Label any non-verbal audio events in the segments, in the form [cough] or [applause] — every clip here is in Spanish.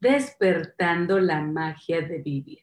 Despertando la magia de vivir.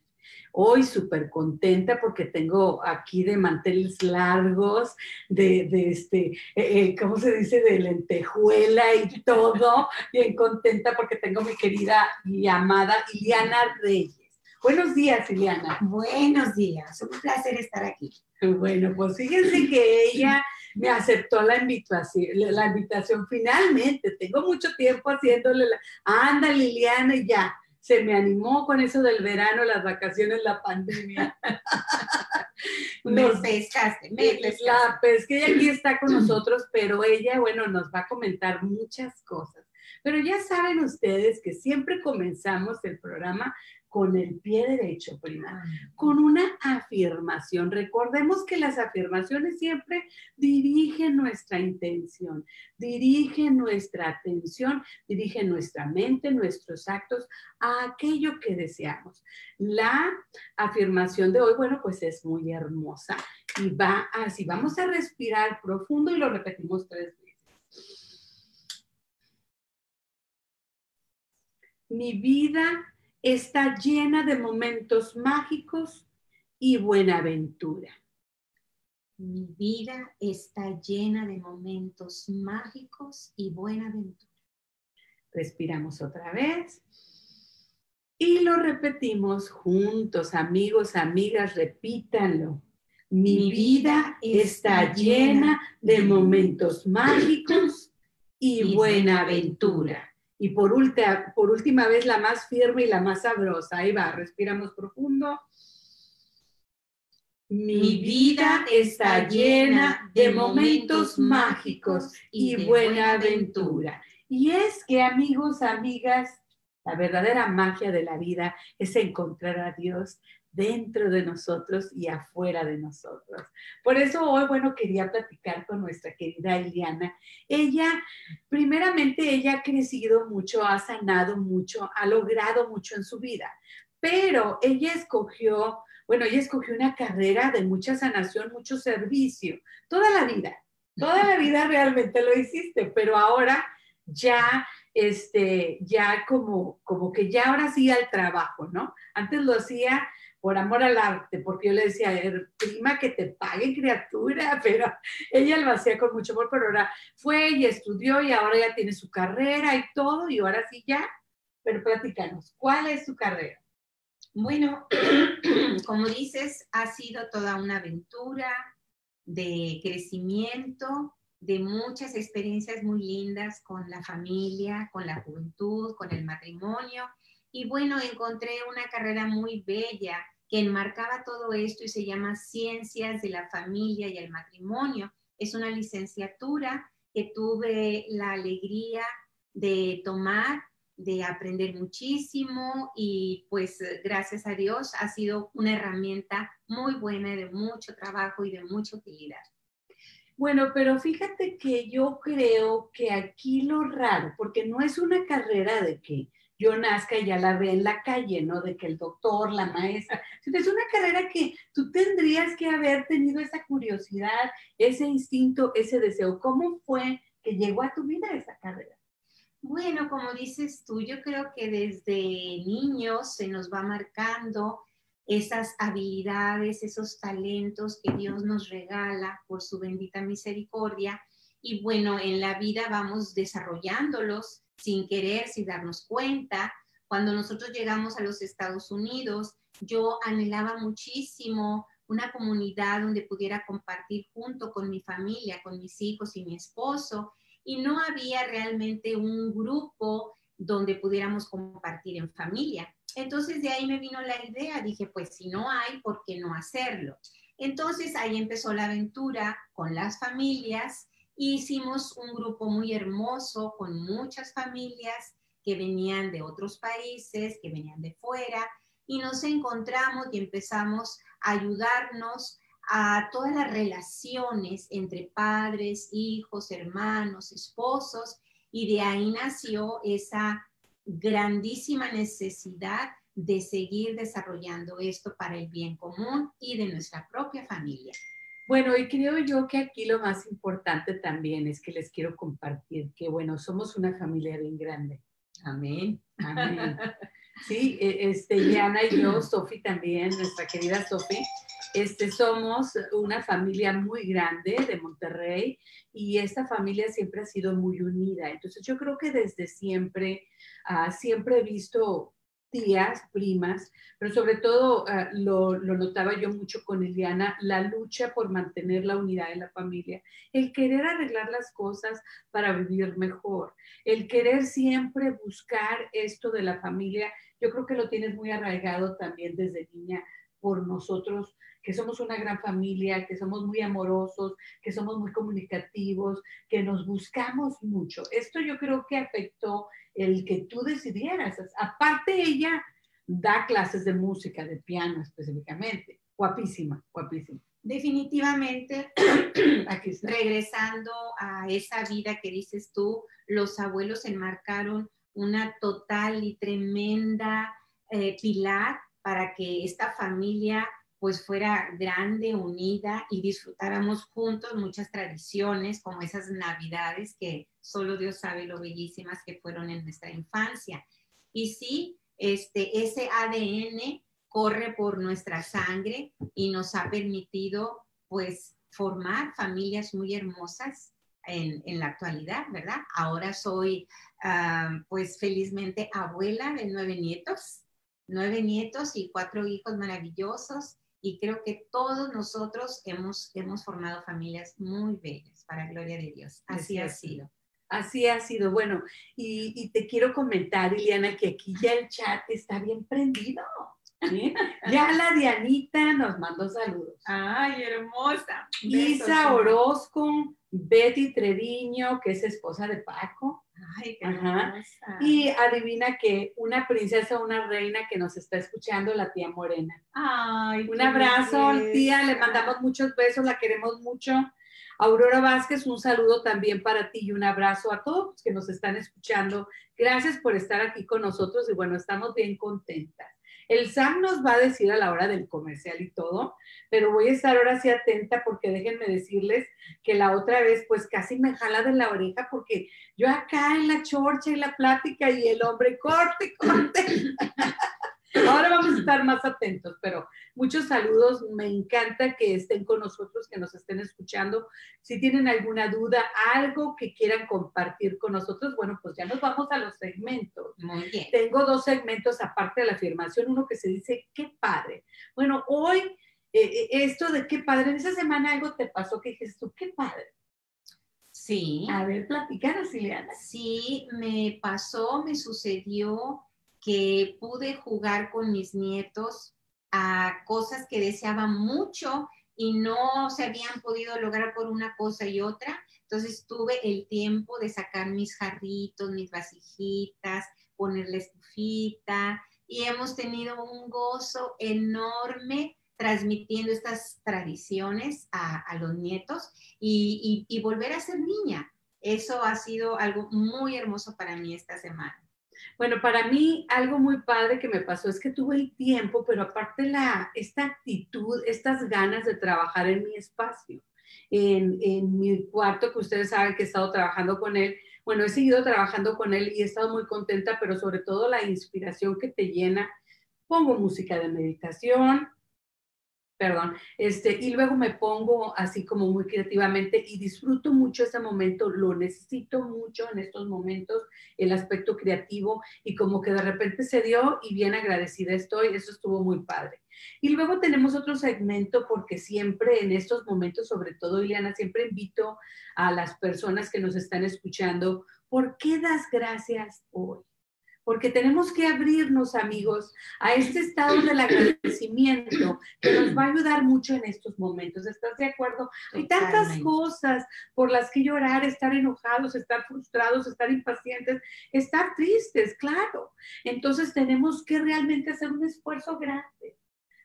Hoy súper contenta porque tengo aquí de manteles largos, de, este, eh, eh, ¿cómo se dice? De lentejuela y todo. Bien contenta porque tengo mi querida y amada Iliana Reyes. Buenos días, Iliana. Buenos días, un placer estar aquí. Bueno, pues fíjense que ella me aceptó la invitación, la invitación finalmente. Tengo mucho tiempo haciéndole la, anda Liliana y ya. Se me animó con eso del verano, las vacaciones, la pandemia. [laughs] me pescaste, me pescaste. La pesca, ella aquí está con [clears throat] nosotros, pero ella, bueno, nos va a comentar muchas cosas. Pero ya saben ustedes que siempre comenzamos el programa con el pie derecho, prima, con una afirmación. Recordemos que las afirmaciones siempre dirigen nuestra intención, dirigen nuestra atención, dirigen nuestra mente, nuestros actos a aquello que deseamos. La afirmación de hoy, bueno, pues es muy hermosa y va así. Vamos a respirar profundo y lo repetimos tres veces. Mi vida está llena de momentos mágicos y buenaventura. Mi vida está llena de momentos mágicos y buenaventura. Respiramos otra vez. Y lo repetimos juntos, amigos, amigas, repítanlo. Mi, vida está llena de momentos mágicos y buenaventura. Y por, por última vez, la más firme y la más sabrosa. Ahí va, respiramos profundo. Mi vida está llena de momentos mágicos y buena aventura. Y es que, amigos, amigas, la verdadera magia de la vida es encontrar a Dios dentro de nosotros y afuera de nosotros. Por eso hoy, bueno, quería platicar con nuestra querida Eliana. Ella, primeramente, ella ha crecido mucho, ha sanado mucho, ha logrado mucho en su vida, pero ella escogió, bueno, ella escogió una carrera de mucha sanación, mucho servicio, toda la vida. Toda la vida [laughs] realmente lo hiciste, pero ahora ya este, ya como, como que ya ahora sí al trabajo, ¿no? Antes lo hacía por amor al arte, porque yo le decía, prima, que te pague criatura, [laughs] pero ella lo hacía con mucho amor, pero ahora fue y estudió y ahora ya tiene su carrera y todo, y ahora sí ya, pero platícanos, ¿cuál es su carrera? Bueno, [clears throat] como dices, ha sido toda una aventura de crecimiento, de muchas experiencias muy lindas con la familia, con la juventud, con el matrimonio y bueno, encontré una carrera muy bella que enmarcaba todo esto y se llama Ciencias de la Familia y el Matrimonio. Es una licenciatura que tuve la alegría de tomar, de aprender muchísimo y pues gracias a Dios ha sido una herramienta muy buena de mucho trabajo y de mucha utilidad. Bueno, pero fíjate que yo creo que aquí lo raro, porque no es una carrera de que yo nazca y ya la ve en la calle, ¿no? De que el doctor, la maestra. Es una carrera que tú tendrías que haber tenido esa curiosidad, ese instinto, ese deseo. ¿Cómo fue que llegó a tu vida esa carrera? Bueno, como dices tú, yo creo que desde niños se nos va marcando esas habilidades, esos talentos que Dios nos regala por su bendita misericordia. Y bueno, en la vida vamos desarrollándolos sin querer, sin darnos cuenta, Cuando nosotros llegamos a los Estados Unidos, yo anhelaba muchísimo una comunidad donde pudiera compartir junto con mi familia, con mis hijos y mi esposo, y no había realmente un grupo donde pudiéramos compartir en familia. Entonces de ahí me vino la idea, dije, pues si no hay, ¿por qué no hacerlo? Entonces ahí empezó la aventura con las familias. Hicimos un grupo muy hermoso con muchas familias que venían de otros países, que venían de fuera, y nos encontramos y empezamos a ayudarnos a todas las relaciones entre padres, hijos, hermanos, esposos, y de ahí nació esa grandísima necesidad de seguir desarrollando esto para el bien común y de nuestra propia familia. Bueno, y creo yo que aquí lo más importante también es que les quiero compartir que, bueno, somos una familia bien grande. Amén. Amén. [laughs] Sí, e, este, Diana y yo, Sofi también, nuestra querida Sofi, este, somos una familia muy grande de Monterrey y esta familia siempre ha sido muy unida. Entonces yo creo que desde siempre, uh, siempre he visto tías, primas, pero sobre todo uh, lo, lo, notaba yo mucho con Eliana, la lucha por mantener la unidad de la familia, el querer arreglar las cosas para vivir mejor, el querer siempre buscar esto de la familia, yo creo que lo tienes muy arraigado también desde niña por nosotros que somos una gran familia, que somos muy amorosos, que somos muy comunicativos, que nos buscamos mucho. Esto yo creo que afectó el que tú decidieras. Aparte ella da clases de música, de piano específicamente. Guapísima, guapísima. Definitivamente, [clears throat] Aquí regresando a esa vida que dices tú, los abuelos enmarcaron una total y tremenda eh, pilar para que esta familia pues fuera grande, unida y disfrutáramos juntos muchas tradiciones como esas navidades que solo Dios sabe lo bellísimas que fueron en nuestra infancia. Y sí, este, ese ADN corre por nuestra sangre y nos ha permitido pues formar familias muy hermosas en, en la actualidad, ¿verdad? Ahora soy uh, pues felizmente abuela de nueve nietos, nueve nietos y cuatro hijos maravillosos y creo que todos nosotros hemos, hemos formado familias muy bellas, para gloria de Dios. Así ha sido. Así ha sido. Bueno, y, y, te quiero comentar, Iliana, que aquí ya el chat está bien prendido. Ya la Dianita nos mandó saludos. Ay, hermosa. Isa Orozco, Betty Treviño, que es esposa de Paco. Ay, Y adivina que una princesa, una reina que nos está escuchando, la tía Morena. Ay, un abrazo, tía, le mandamos muchos besos, la queremos mucho. Aurora Vázquez, un saludo también para ti y un abrazo a todos los que nos están escuchando. Gracias por estar aquí con nosotros y bueno, estamos bien contentas. El Sam nos va a decir a la hora del comercial y todo, pero voy a estar ahora sí atenta porque déjenme decirles que la otra vez pues casi me jala de la oreja porque yo acá en la chorcha y la plática y el hombre corte, corte. [laughs] Ahora vamos a estar más atentos, pero muchos saludos. Me encanta que estén con nosotros, que nos estén escuchando. Si tienen alguna duda, algo que quieran compartir con nosotros, bueno, pues ya nos vamos a los segmentos. Muy bien. Tengo dos segmentos aparte de la afirmación, uno que se dice, qué padre. Bueno, hoy, eh, eh esto de qué padre, en esa semana algo te pasó que dijiste tú, qué padre. Sí. A ver, platicanos, Ileana. Sí, me pasó, me sucedió que pude jugar con mis nietos a cosas que deseaban mucho y no se habían podido lograr por una cosa y otra. Entonces tuve el tiempo de sacar mis jarritos, mis vasijitas, ponerle estufita y hemos tenido un gozo enorme transmitiendo estas tradiciones a, los nietos y volver a ser niña. Eso ha sido algo muy hermoso para mí esta semana. Bueno, para mí algo muy padre que me pasó es que tuve el tiempo, pero aparte la, esta actitud, estas ganas de trabajar en mi espacio, en, en mi cuarto, que ustedes saben que he estado trabajando con él. Bueno, he seguido trabajando con él y he estado muy contenta, pero sobre todo la inspiración que te llena. Pongo música de meditación, perdón, este, y luego me pongo así como muy creativamente y disfruto mucho ese momento, lo necesito mucho en estos momentos, el aspecto creativo y como que de repente se dio y bien agradecida estoy, eso estuvo muy padre. Y luego tenemos otro segmento porque siempre en estos momentos, sobre todo Ileana, siempre invito a las personas que nos están escuchando, ¿por qué das gracias hoy? Porque tenemos que abrirnos, amigos, a este estado del agradecimiento que nos va a ayudar mucho en estos momentos. ¿Estás de acuerdo? Hay tantas cosas por las que llorar, estar enojados, estar frustrados, estar impacientes, estar tristes, claro. Entonces tenemos que realmente hacer un esfuerzo grande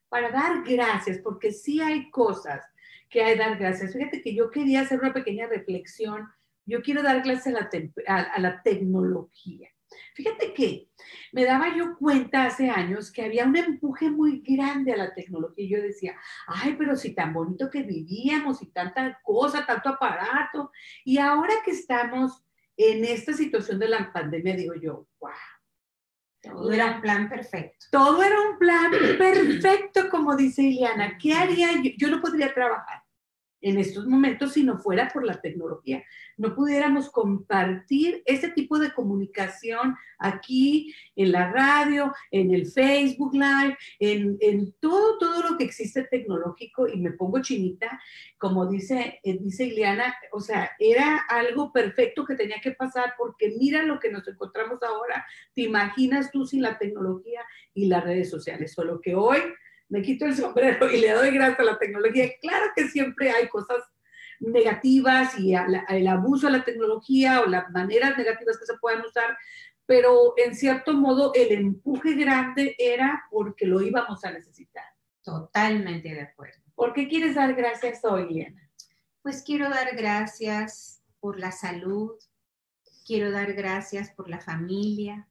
para dar gracias, porque sí hay cosas que hay que dar gracias. Fíjate que yo quería hacer una pequeña reflexión. Yo quiero dar gracias a la tecnología. Fíjate que me daba yo cuenta hace años que había un empuje muy grande a la tecnología y yo decía, ay, pero si tan bonito que vivíamos y tanta cosa, tanto aparato. Y ahora que estamos en esta situación de la pandemia, digo yo, wow. Todo era un plan perfecto. Todo era un plan perfecto, como dice Ileana. ¿Qué haría yo? Yo no podría trabajar en estos momentos si no fuera por la tecnología. No pudiéramos compartir ese tipo de comunicación aquí en la radio, en el Facebook Live, en, todo, todo lo que existe tecnológico y me pongo chinita, como dice, eh, dice Ileana, o sea, era algo perfecto que tenía que pasar porque mira lo que nos encontramos ahora, te imaginas tú sin la tecnología y las redes sociales, solo que hoy me quito el sombrero y le doy gracias a la tecnología. Claro que siempre hay cosas negativas y el abuso de la tecnología o las maneras negativas que se puedan usar, pero en cierto modo el empuje grande era porque lo íbamos a necesitar. Totalmente de acuerdo. ¿Por qué quieres dar gracias hoy, Liana? Pues quiero dar gracias por la salud, quiero dar gracias por la familia,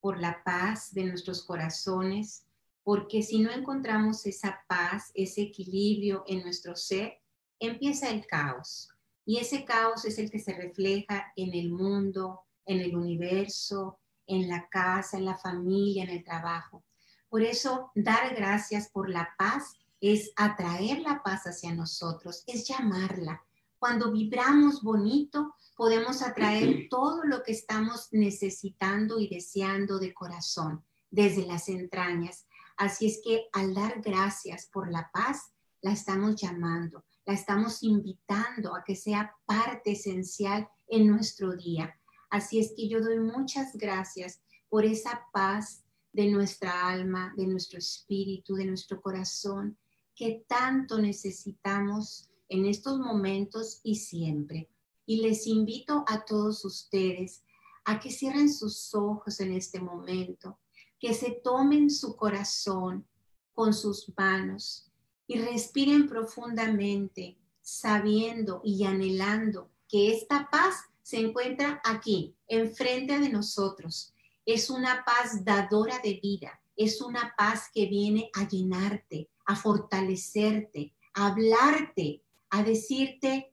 por la paz de nuestros corazones, porque si no encontramos esa paz, ese equilibrio en nuestro ser, empieza el caos. Y ese caos es el que se refleja en el mundo, en el universo, en la casa, en la familia, en el trabajo. Por eso, dar gracias por la paz es atraer la paz hacia nosotros, es llamarla. Cuando vibramos bonito, podemos atraer [clears throat] todo lo que estamos necesitando y deseando de corazón, desde las entrañas. Así es que al dar gracias por la paz, la estamos llamando, la estamos invitando a que sea parte esencial en nuestro día. Así es que yo doy muchas gracias por esa paz de nuestra alma, de nuestro espíritu, de nuestro corazón, que tanto necesitamos en estos momentos y siempre. Y les invito a todos ustedes a que cierren sus ojos en este momento que se tomen su corazón con sus manos y respiren profundamente, sabiendo y anhelando que esta paz se encuentra aquí, enfrente de nosotros. Es una paz dadora de vida, es una paz que viene a llenarte, a fortalecerte, a hablarte, a decirte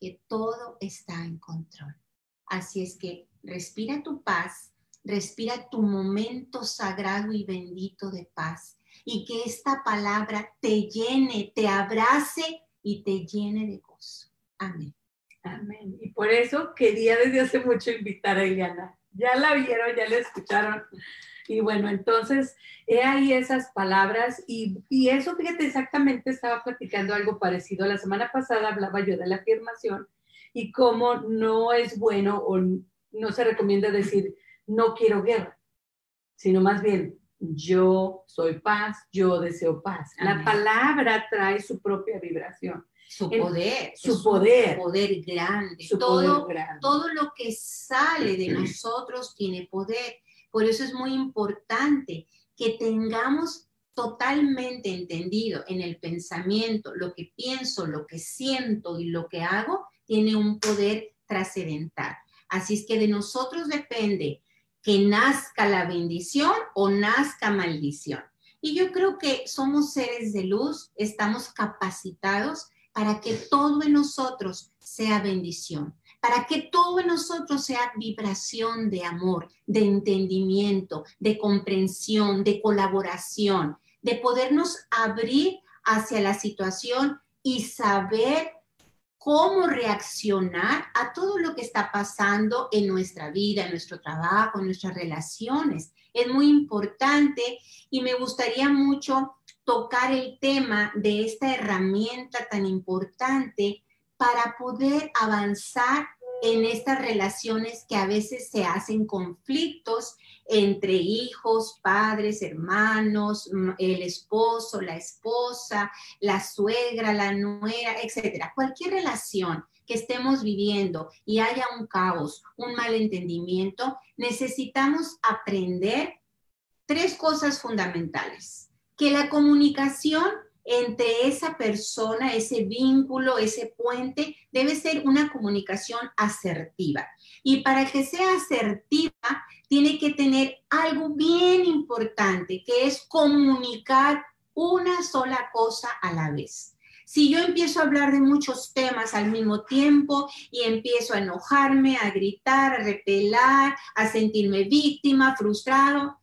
que todo está en control. Así es que respira tu paz respira tu momento sagrado y bendito de paz y que esta palabra te llene, te abrace y te llene de gozo. Amén. Amén. Y por eso quería desde hace mucho invitar a Eliana. Ya la vieron, ya la escucharon. Y bueno, entonces, he ahí esas palabras y, y, eso, fíjate, exactamente estaba platicando algo parecido. La semana pasada hablaba yo de la afirmación y cómo no es bueno o no se recomienda decir no quiero guerra, sino más bien yo soy paz, yo deseo paz. La palabra trae su propia vibración. Su poder, su poder, poder grande. todo, todo lo que sale de nosotros tiene poder. Por eso es muy importante que tengamos totalmente entendido en el pensamiento, lo que pienso, lo que siento y lo que hago, tiene un poder trascendental. Así es que de nosotros depende que nazca la bendición o nazca maldición. Y yo creo que somos seres de luz, estamos capacitados para que todo en nosotros sea bendición, para que todo en nosotros sea vibración de amor, de entendimiento, de comprensión, de colaboración, de podernos abrir hacia la situación y saber cómo reaccionar a todo lo que está pasando en nuestra vida, en nuestro trabajo, en nuestras relaciones. Es muy importante y me gustaría mucho tocar el tema de esta herramienta tan importante para poder avanzar en estas relaciones que a veces se hacen conflictos entre hijos, padres, hermanos, el esposo, la esposa, la suegra, la nuera, etcétera. Cualquier relación que estemos viviendo y haya un caos, un malentendimiento, necesitamos aprender tres cosas fundamentales. Que la comunicación entre esa persona, ese vínculo, ese puente, debe ser una comunicación asertiva. Y para que sea asertiva, tiene que tener algo bien importante, que es comunicar una sola cosa a la vez. Si yo empiezo a hablar de muchos temas al mismo tiempo y empiezo a enojarme, a gritar, a repelar, a sentirme víctima, frustrado,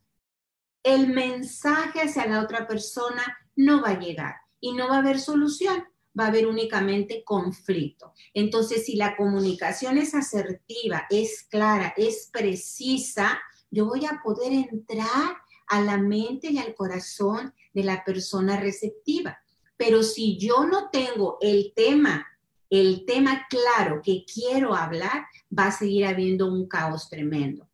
el mensaje hacia la otra persona no va a llegar y no va a haber solución, va a haber únicamente conflicto. Entonces, si la comunicación es asertiva, es clara, es precisa, yo voy a poder entrar a la mente y al corazón de la persona receptiva. Pero si yo no tengo el tema, el tema claro que quiero hablar, va a seguir habiendo un caos tremendo.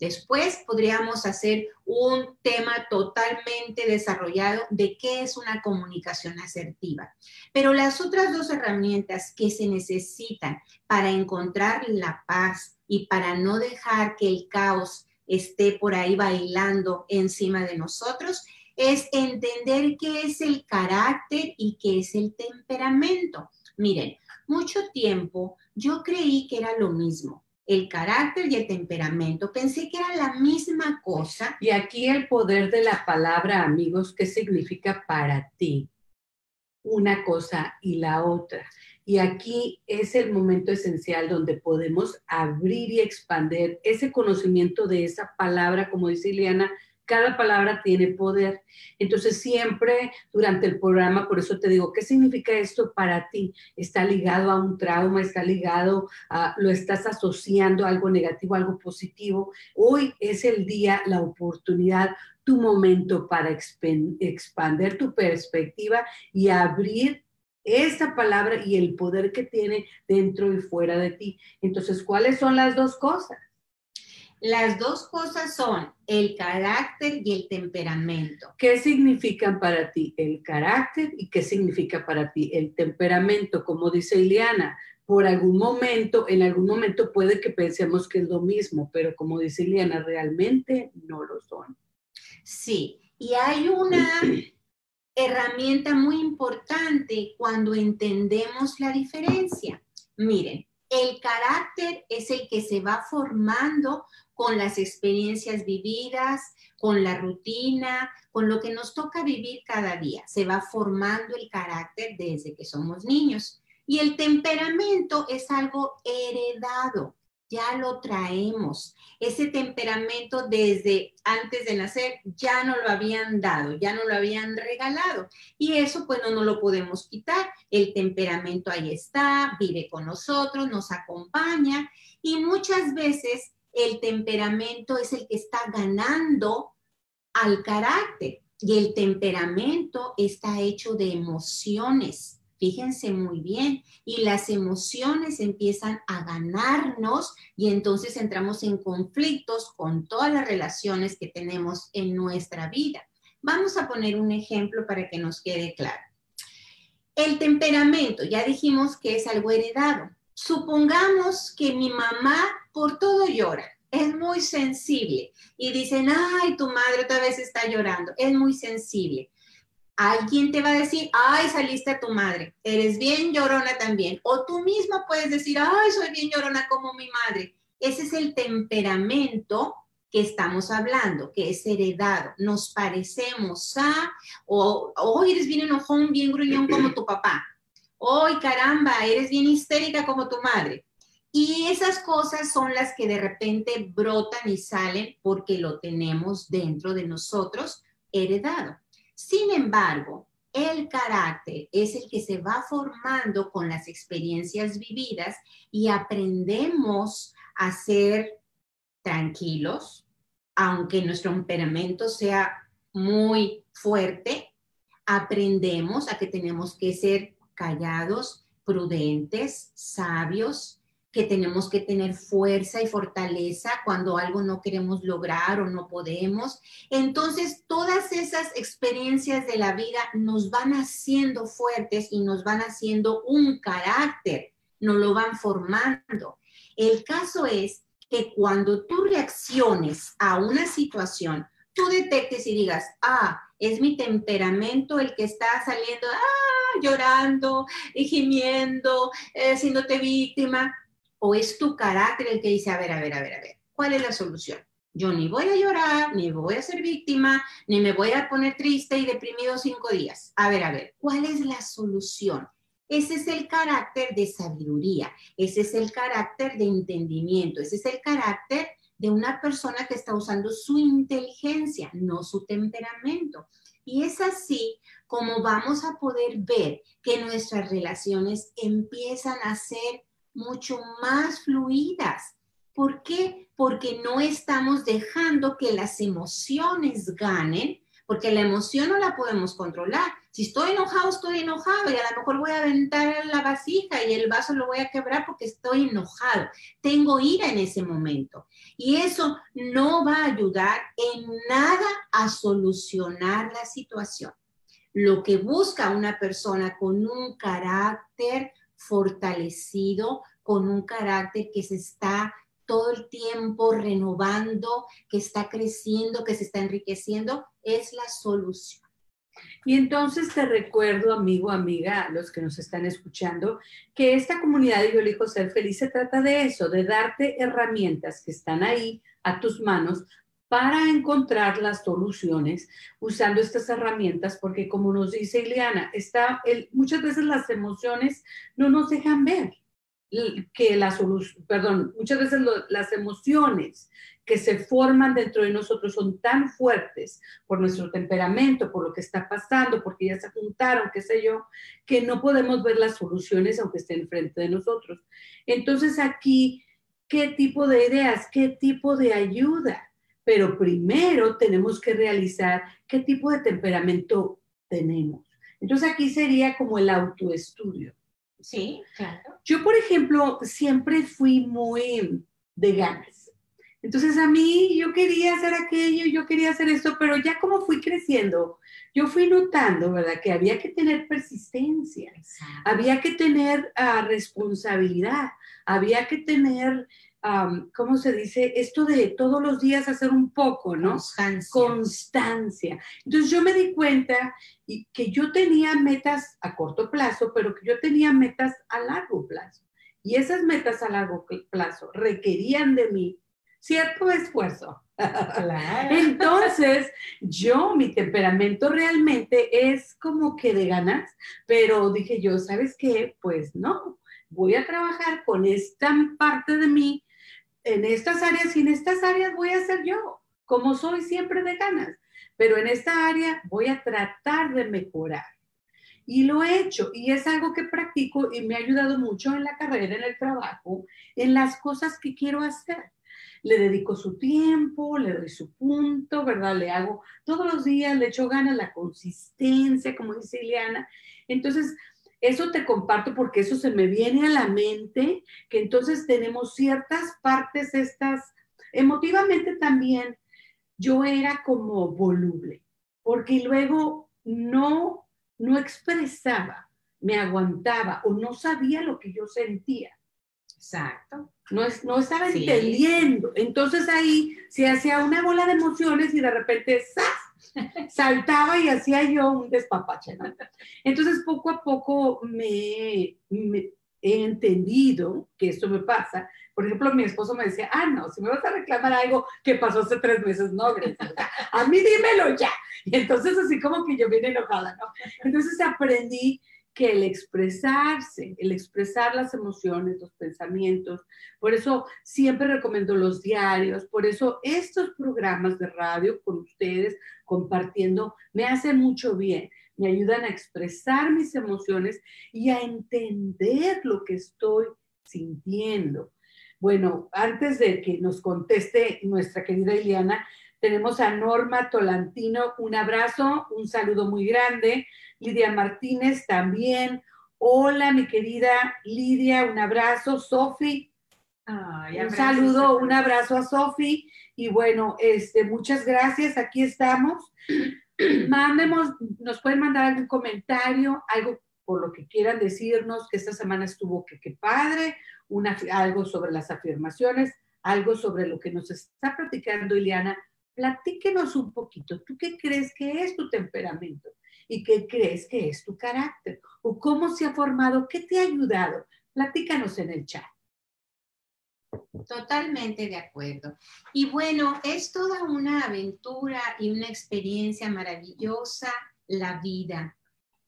Después podríamos hacer un tema totalmente desarrollado de qué es una comunicación asertiva. Pero las otras dos herramientas que se necesitan para encontrar la paz y para no dejar que el caos esté por ahí bailando encima de nosotros es entender qué es el carácter y qué es el temperamento. Miren, mucho tiempo yo creí que era lo mismo el carácter y el temperamento. Pensé que era la misma cosa. Y aquí el poder de la palabra, amigos, ¿qué significa para ti? Una cosa y la otra. Y aquí es el momento esencial donde podemos abrir y expandir ese conocimiento de esa palabra, como dice Ileana, cada palabra tiene poder. Entonces siempre durante el programa, por eso te digo, ¿qué significa esto para ti? ¿Está ligado a un trauma? ¿Está ligado a, lo estás asociando a algo negativo, algo positivo? Hoy es el día, la oportunidad, tu momento para expandir tu perspectiva y abrir esta palabra y el poder que tiene dentro y fuera de ti. Entonces, ¿cuáles son las dos cosas? Las dos cosas son el carácter y el temperamento. ¿Qué significan para ti el carácter y qué significa para ti el temperamento? Como dice Ileana, por algún momento, en algún momento puede que pensemos que es lo mismo, pero como dice Ileana, realmente no lo son. Sí, y hay una [clears throat] herramienta muy importante cuando entendemos la diferencia. Miren, el carácter es el que se va formando con las experiencias vividas, con la rutina, con lo que nos toca vivir cada día. Se va formando el carácter desde que somos niños. Y el temperamento es algo heredado, ya lo traemos. Ese temperamento desde antes de nacer ya no lo habían dado, ya no lo habían regalado. Y eso pues no, no lo podemos quitar. El temperamento ahí está, vive con nosotros, nos acompaña y muchas veces el temperamento es el que está ganando al carácter y el temperamento está hecho de emociones. Fíjense muy bien, y las emociones empiezan a ganarnos y entonces entramos en conflictos con todas las relaciones que tenemos en nuestra vida. Vamos a poner un ejemplo para que nos quede claro. El temperamento, ya dijimos que es algo heredado. Supongamos que mi mamá por todo llora, es muy sensible y dicen, ay, tu madre otra vez está llorando, es muy sensible. Alguien te va a decir, ay, saliste a tu madre, eres bien llorona también. O tú misma puedes decir, ay, soy bien llorona como mi madre. Ese es el temperamento que estamos hablando, que es heredado. Nos parecemos a, o, oh, eres bien enojón, bien gruñón como tu papá. Hoy, caramba, eres bien histérica como tu madre. Y esas cosas son las que de repente brotan y salen porque lo tenemos dentro de nosotros heredado. Sin embargo, el carácter es el que se va formando con las experiencias vividas y aprendemos a ser tranquilos, aunque nuestro temperamento sea muy fuerte, aprendemos a que tenemos que ser callados, prudentes, sabios, que tenemos que tener fuerza y fortaleza cuando algo no queremos lograr o no podemos. Entonces, todas esas experiencias de la vida nos van haciendo fuertes y nos van haciendo un carácter, nos lo van formando. El caso es que cuando tú reacciones a una situación, tú detectes y digas, ah, es mi temperamento el que está saliendo, ah, llorando, gimiendo, eh, haciéndote víctima o es tu carácter el que dice, a ver, a ver, a ver, a ver, ¿cuál es la solución? Yo ni voy a llorar, ni voy a ser víctima, ni me voy a poner triste y deprimido cinco días. A ver, a ver, ¿cuál es la solución? Ese es el carácter de sabiduría, ese es el carácter de entendimiento, ese es el carácter de una persona que está usando su inteligencia, no su temperamento. Y es así como vamos a poder ver que nuestras relaciones empiezan a ser mucho más fluidas. ¿Por qué? Porque no estamos dejando que las emociones ganen, porque la emoción no la podemos controlar. Si estoy enojado, estoy enojado y a lo mejor voy a aventar la vasija y el vaso lo voy a quebrar porque estoy enojado. Tengo ira en ese momento. Y eso no va a ayudar en nada a solucionar la situación. Lo que busca una persona con un carácter fortalecido, con un carácter que se está todo el tiempo renovando, que está creciendo, que se está enriqueciendo, es la solución. Y entonces te recuerdo, amigo, amiga, los que nos están escuchando, que esta comunidad de Yo elijo ser feliz se trata de eso, de darte herramientas que están ahí a tus manos para encontrar las soluciones usando estas herramientas, porque como nos dice Ileana, está muchas veces las emociones no nos dejan ver que la solución, perdón, muchas veces las emociones que se forman dentro de nosotros son tan fuertes por nuestro temperamento, por lo que está pasando, porque ya se juntaron, qué sé yo, que no podemos ver las soluciones aunque estén frente de nosotros. Entonces aquí, ¿qué tipo de ideas? ¿Qué tipo de ayuda? Pero primero tenemos que realizar qué tipo de temperamento tenemos. Entonces aquí sería como el autoestudio. Sí, claro. Yo, por ejemplo, siempre fui muy de ganas. Entonces a mí yo quería hacer aquello, yo quería hacer esto, pero ya como fui creciendo, yo fui notando, ¿verdad? Que había que tener persistencia, había que tener uh, responsabilidad, había que tener ¿cómo se dice? Esto de todos los días hacer un poco, ¿no? Constancia. Constancia. Entonces yo me di cuenta y que yo tenía metas a corto plazo, pero que yo tenía metas a largo plazo. Y esas metas a largo plazo requerían de mí cierto esfuerzo. Claro. [laughs] Entonces, yo, mi temperamento realmente es como que de ganas, pero dije yo, ¿sabes qué? Pues no, voy a trabajar con esta parte de mí en estas áreas y en estas áreas voy a ser yo, como soy siempre de ganas, pero en esta área voy a tratar de mejorar. Y lo he hecho y es algo que practico y me ha ayudado mucho en la carrera, en el trabajo, en las cosas que quiero hacer. Le dedico su tiempo, le doy su punto, ¿verdad? Le hago todos los días, le echo ganas, la consistencia, como dice Ileana. Entonces, eso te comparto porque eso se me viene a la mente, que entonces tenemos ciertas partes estas, emotivamente también, yo era como voluble, porque luego no, no expresaba, me aguantaba o no sabía lo que yo sentía. Exacto. No, es, no estaba entendiendo. Entonces ahí se hacía una bola de emociones y de repente saltaba y hacía yo un despapache. Entonces poco a poco me, he entendido que esto me pasa. Por ejemplo, mi esposo me decía, ah, no, si me vas a reclamar algo que pasó hace tres meses, no, a mí dímelo ya. Y entonces así como que yo vine enojada, ¿no? Entonces aprendí que el expresarse, el expresar las emociones, los pensamientos. Por eso siempre recomiendo los diarios, por eso estos programas de radio con ustedes compartiendo me hacen mucho bien. me ayudan a expresar mis emociones y a entender lo que estoy sintiendo. Bueno, antes de que nos conteste nuestra querida Iliana, tenemos a Norma Tolantino, un abrazo, un saludo muy grande. Lidia Martínez también. Hola, mi querida Lidia, un abrazo. Sofi, un saludo, un abrazo a Sofi. Y bueno, este, muchas gracias, aquí estamos. Mándemos, nos pueden mandar algún comentario, algo por lo que quieran decirnos, que esta semana estuvo que qué padre, una, algo sobre las afirmaciones, algo sobre lo que nos está platicando Ileana. Platíquenos un poquito. ¿Tú qué crees que es tu temperamento? ¿Y qué crees que es tu carácter? ¿O cómo se ha formado? ¿Qué te ha ayudado? Platícanos en el chat. Totalmente de acuerdo. Y bueno, es toda una aventura y una experiencia maravillosa la vida.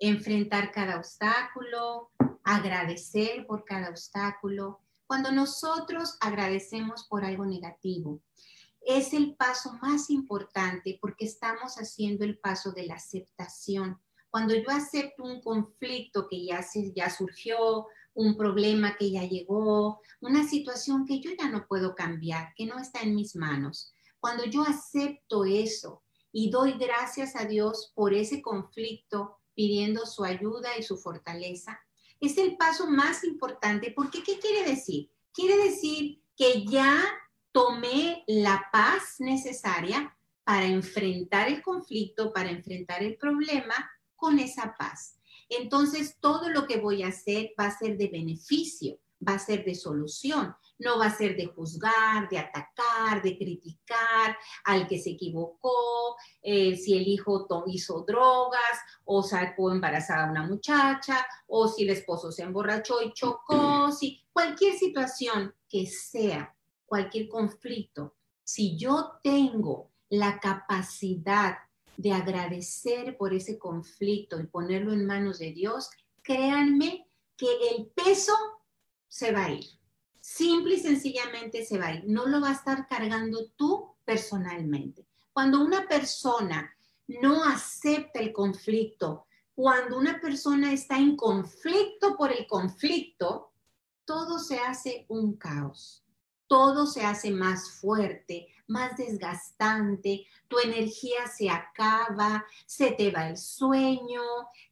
Enfrentar cada obstáculo, agradecer por cada obstáculo. Cuando nosotros agradecemos por algo negativo, es el paso más importante porque estamos haciendo el paso de la aceptación. Cuando yo acepto un conflicto que ya, se, ya surgió, un problema que ya llegó, una situación que yo ya no puedo cambiar, que no está en mis manos. Cuando yo acepto eso y doy gracias a Dios por ese conflicto, pidiendo su ayuda y su fortaleza, es el paso más importante porque ¿qué quiere decir? Quiere decir que ya tomé la paz necesaria para enfrentar el conflicto, para enfrentar el problema con esa paz. Entonces todo lo que voy a hacer va a ser de beneficio, va a ser de solución, no va a ser de juzgar, de atacar, de criticar al que se equivocó, eh, si el hijo hizo drogas o sacó embarazada a una muchacha, o si el esposo se emborrachó y chocó, si cualquier situación que sea, cualquier conflicto, si yo tengo la capacidad de agradecer por ese conflicto y ponerlo en manos de Dios, créanme que el peso se va a ir. Simple y sencillamente se va a ir. No lo va a estar cargando tú personalmente. Cuando una persona no acepta el conflicto, cuando una persona está en conflicto por el conflicto, todo se hace un caos. Todo se hace más fuerte, más desgastante, tu energía se acaba, se te va el sueño,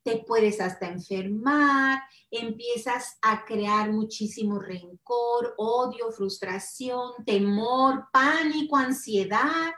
te puedes hasta enfermar, empiezas a crear muchísimo rencor, odio, frustración, temor, pánico, ansiedad,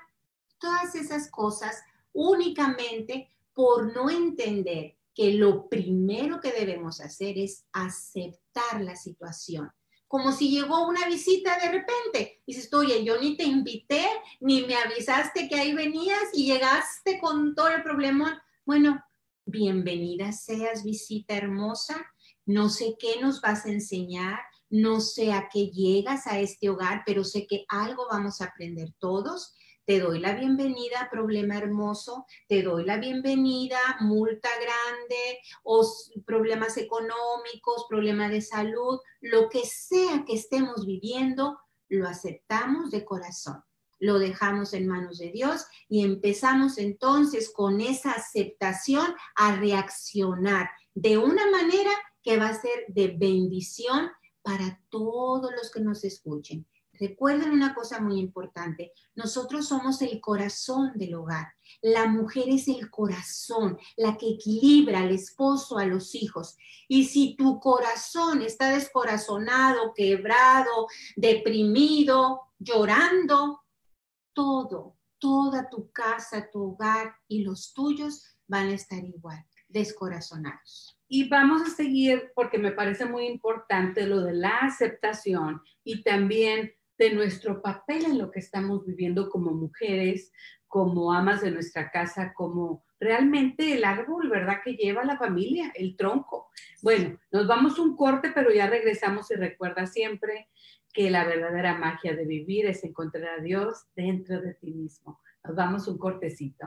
todas esas cosas únicamente por no entender que lo primero que debemos hacer es aceptar la situación como si llegó una visita de repente. Dices, oye, yo ni te invité, ni me avisaste que ahí venías y llegaste con todo el problema. Bueno, bienvenida seas, visita hermosa. No sé qué nos vas a enseñar, no sé a qué llegas a este hogar, pero sé que algo vamos a aprender todos te doy la bienvenida, problema hermoso, te doy la bienvenida, multa grande o problemas económicos, problema de salud, lo que sea que estemos viviendo, lo aceptamos de corazón. Lo dejamos en manos de Dios y empezamos entonces con esa aceptación a reaccionar de una manera que va a ser de bendición para todos los que nos escuchen. Recuerden una cosa muy importante, nosotros somos el corazón del hogar. La mujer es el corazón, la que equilibra al esposo, a los hijos. Y si tu corazón está descorazonado, quebrado, deprimido, llorando, todo, toda tu casa, tu hogar y los tuyos van a estar igual, descorazonados. Y vamos a seguir porque me parece muy importante lo de la aceptación y también de nuestro papel en lo que estamos viviendo como mujeres, como amas de nuestra casa, como realmente el árbol, ¿verdad? Que lleva la familia, el tronco. Bueno, nos vamos un corte, pero ya regresamos y recuerda siempre que la verdadera magia de vivir es encontrar a Dios dentro de ti mismo. Nos vamos un cortecito.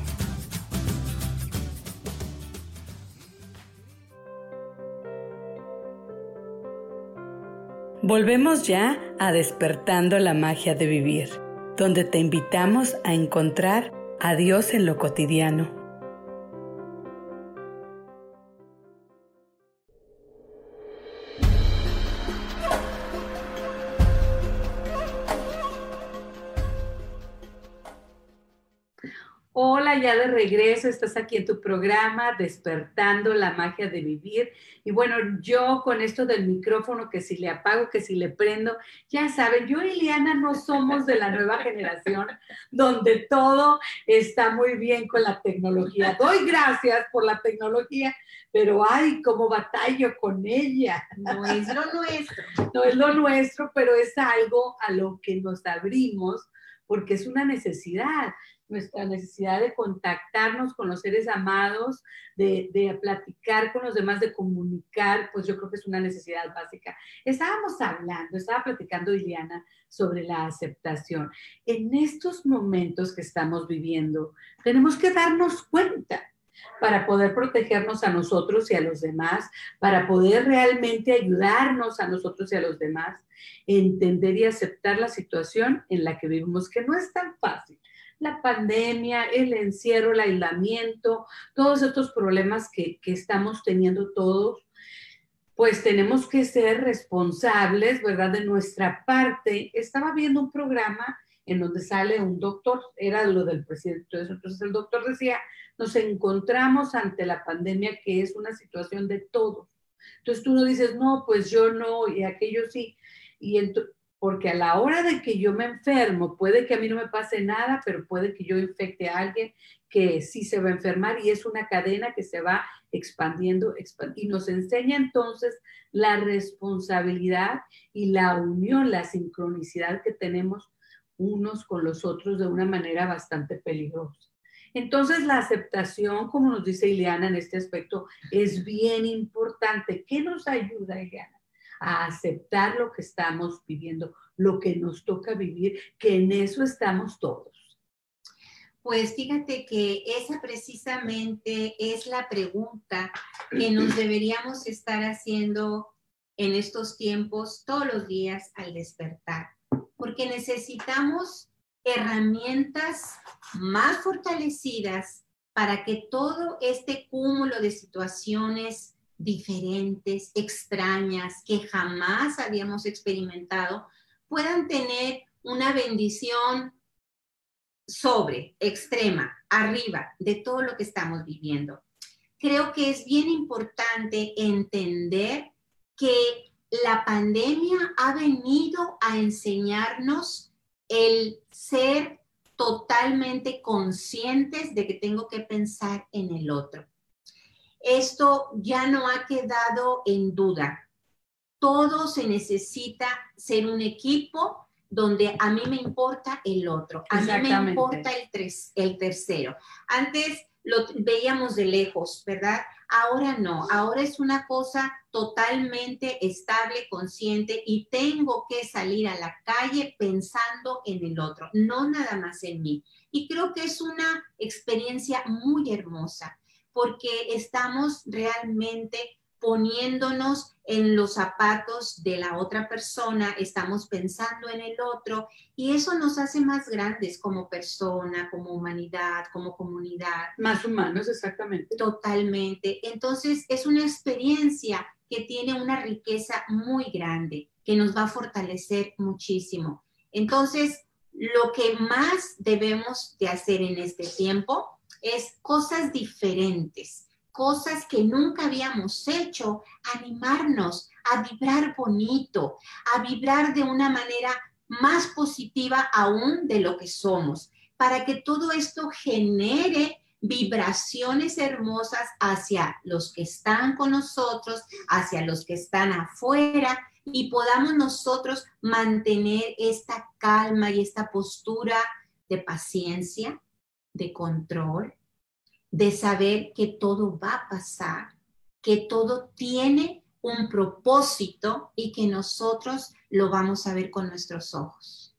Volvemos ya a despertando la magia de vivir, donde te invitamos a encontrar a Dios en lo cotidiano regreso, estás aquí en tu programa Despertando la magia de vivir. Y bueno, yo con esto del micrófono, que si le apago, que si le prendo, ya saben, yo y Liana no somos de la nueva generación donde todo está muy bien con la tecnología. Doy gracias por la tecnología, pero ay, cómo batallo con ella. No es lo nuestro. No es lo nuestro, pero es algo a lo que nos abrimos porque es una necesidad nuestra necesidad de contactarnos con los seres amados, de, platicar con los demás, de comunicar, pues yo creo que es una necesidad básica. Estábamos hablando, estaba platicando Iliana sobre la aceptación. En estos momentos que estamos viviendo, tenemos que darnos cuenta para poder protegernos a nosotros y a los demás, para poder realmente ayudarnos a nosotros y a los demás, entender y aceptar la situación en la que vivimos, que no es tan fácil la pandemia, el encierro, el aislamiento, todos estos problemas que, estamos teniendo todos, pues tenemos que ser responsables, ¿verdad? De nuestra parte. Estaba viendo un programa en donde sale un doctor, era lo del presidente, entonces el doctor decía, nos encontramos ante la pandemia que es una situación de todos. Entonces tú no dices, no, pues yo no, y aquello sí. Y entonces porque a la hora de que yo me enfermo, puede que a mí no me pase nada, pero puede que yo infecte a alguien que sí se va a enfermar y es una cadena que se va expandiendo, y nos enseña entonces la responsabilidad y la unión, la sincronicidad que tenemos unos con los otros de una manera bastante peligrosa. Entonces, la aceptación, como nos dice Ileana en este aspecto, es bien importante. ¿Qué nos ayuda, Ileana? A aceptar lo que estamos viviendo, lo que nos toca vivir, que en eso estamos todos. Pues fíjate que esa precisamente es la pregunta que nos [clears throat] deberíamos estar haciendo en estos tiempos todos los días al despertar, porque necesitamos herramientas más fortalecidas para que todo este cúmulo de situaciones diferentes, extrañas, que jamás habíamos experimentado, puedan tener una bendición sobre, extrema, arriba de todo lo que estamos viviendo. Creo que es bien importante entender que la pandemia ha venido a enseñarnos el ser totalmente conscientes de que tengo que pensar en el otro. Esto ya no ha quedado en duda. Todo se necesita ser un equipo donde a mí me importa el otro, a mí me importa el, el tercero. Antes lo veíamos de lejos, ¿verdad? Ahora no, ahora es una cosa totalmente estable, consciente y tengo que salir a la calle pensando en el otro, no nada más en mí. Y creo que es una experiencia muy hermosa porque estamos realmente poniéndonos en los zapatos de la otra persona, estamos pensando en el otro y eso nos hace más grandes como persona, como humanidad, como comunidad. Más humanos, exactamente. Totalmente. Entonces es una experiencia que tiene una riqueza muy grande, que nos va a fortalecer muchísimo. Entonces, lo que más debemos de hacer en este tiempo es cosas diferentes cosas que nunca habíamos hecho, animarnos a vibrar bonito, a vibrar de una manera más positiva aún de lo que somos, para que todo esto genere vibraciones hermosas hacia los que están con nosotros, hacia los que están afuera y podamos nosotros mantener esta calma y esta postura de paciencia, de control, de saber que todo va a pasar, que todo tiene un propósito y que nosotros lo vamos a ver con nuestros ojos.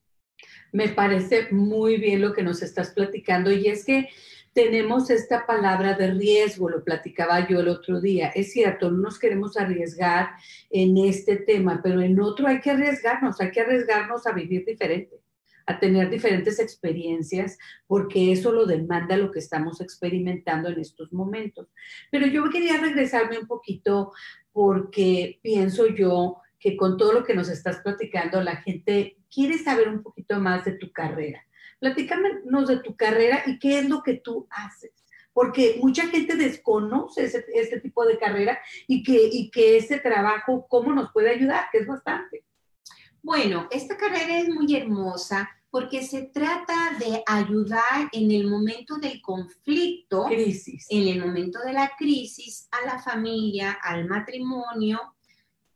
Me parece muy bien lo que nos estás platicando y es que tenemos esta palabra de riesgo, lo platicaba yo el otro día. Es cierto, no nos queremos arriesgar en este tema, pero en otro hay que arriesgarnos, hay que arriesgarnos a vivir diferente a tener diferentes experiencias, porque eso lo demanda lo que estamos experimentando en estos momentos. Pero yo quería regresarme un poquito porque pienso yo que con todo lo que nos estás platicando, la gente quiere saber un poquito más de tu carrera. Platícanos de tu carrera y qué es lo que tú haces porque mucha gente desconoce este tipo de carrera y que, y que ese trabajo, cómo nos puede ayudar, que es bastante. Bueno, esta carrera es muy hermosa porque se trata de ayudar en el momento del conflicto, crisis. en el momento de la crisis, a la familia, al matrimonio,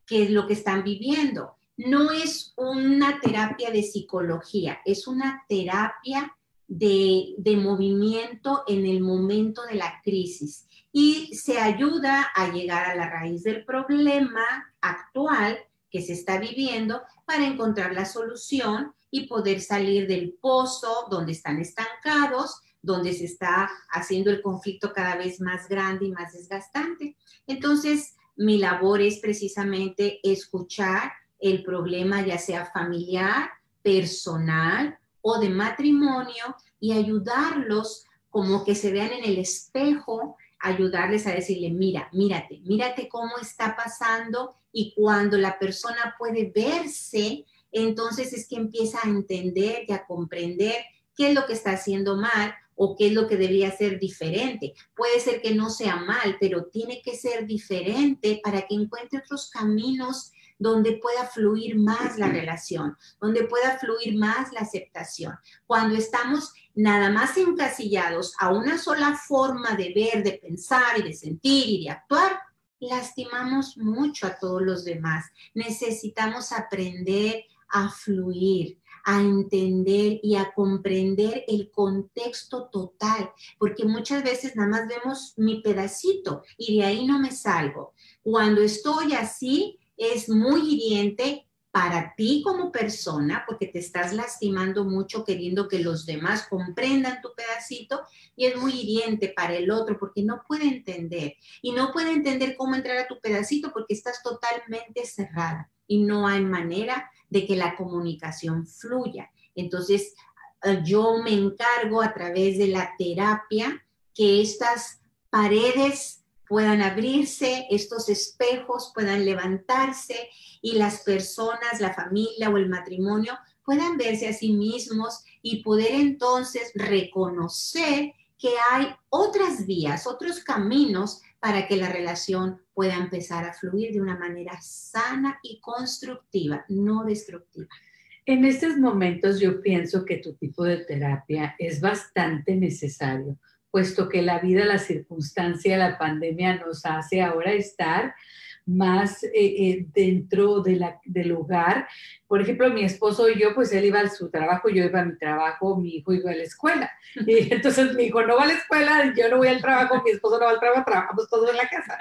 que es lo que están viviendo. No es una terapia de psicología, es una terapia de, de movimiento en el momento de la crisis y se ayuda a llegar a la raíz del problema actual que se está viviendo para encontrar la solución y poder salir del pozo donde están estancados, donde se está haciendo el conflicto cada vez más grande y más desgastante. Entonces, mi labor es precisamente escuchar el problema, ya sea familiar, personal o de matrimonio, y ayudarlos como que se vean en el espejo, ayudarles a decirle, mira, mírate, mírate cómo está pasando y cuando la persona puede verse, entonces es que empieza a entender y a comprender qué es lo que está haciendo mal o qué es lo que debería ser diferente. Puede ser que no sea mal, pero tiene que ser diferente para que encuentre otros caminos donde pueda fluir más la relación, donde pueda fluir más la aceptación. Cuando estamos nada más encasillados a una sola forma de ver, de pensar y de sentir y de actuar, lastimamos mucho a todos los demás. Necesitamos aprender a fluir, a entender y a comprender el contexto total, porque muchas veces nada más vemos mi pedacito y de ahí no me salgo. Cuando estoy así, es muy hiriente para ti como persona, porque te estás lastimando mucho queriendo que los demás comprendan tu pedacito, y es muy hiriente para el otro porque no puede entender. Y no puede entender cómo entrar a tu pedacito porque estás totalmente cerrada y no hay manera de que la comunicación fluya. Entonces, eh, yo me encargo a través de la terapia que estas paredes puedan abrirse, estos espejos puedan levantarse y las personas, la familia o el matrimonio puedan verse a sí mismos y poder entonces reconocer que hay otras vías, otros caminos para que la relación pueda empezar a fluir de una manera sana y constructiva, no destructiva. En estos momentos yo pienso que tu tipo de terapia es bastante necesario, puesto que la vida, la circunstancia, la pandemia nos hace ahora estar más eh, eh, dentro de la, del hogar. Por ejemplo, mi esposo y yo, pues él iba a su trabajo, yo iba a mi trabajo, mi hijo iba a la escuela. [laughs] Y entonces mi hijo no va a la escuela, yo no voy al trabajo, mi esposo no va al trabajo, trabajamos todos en la casa.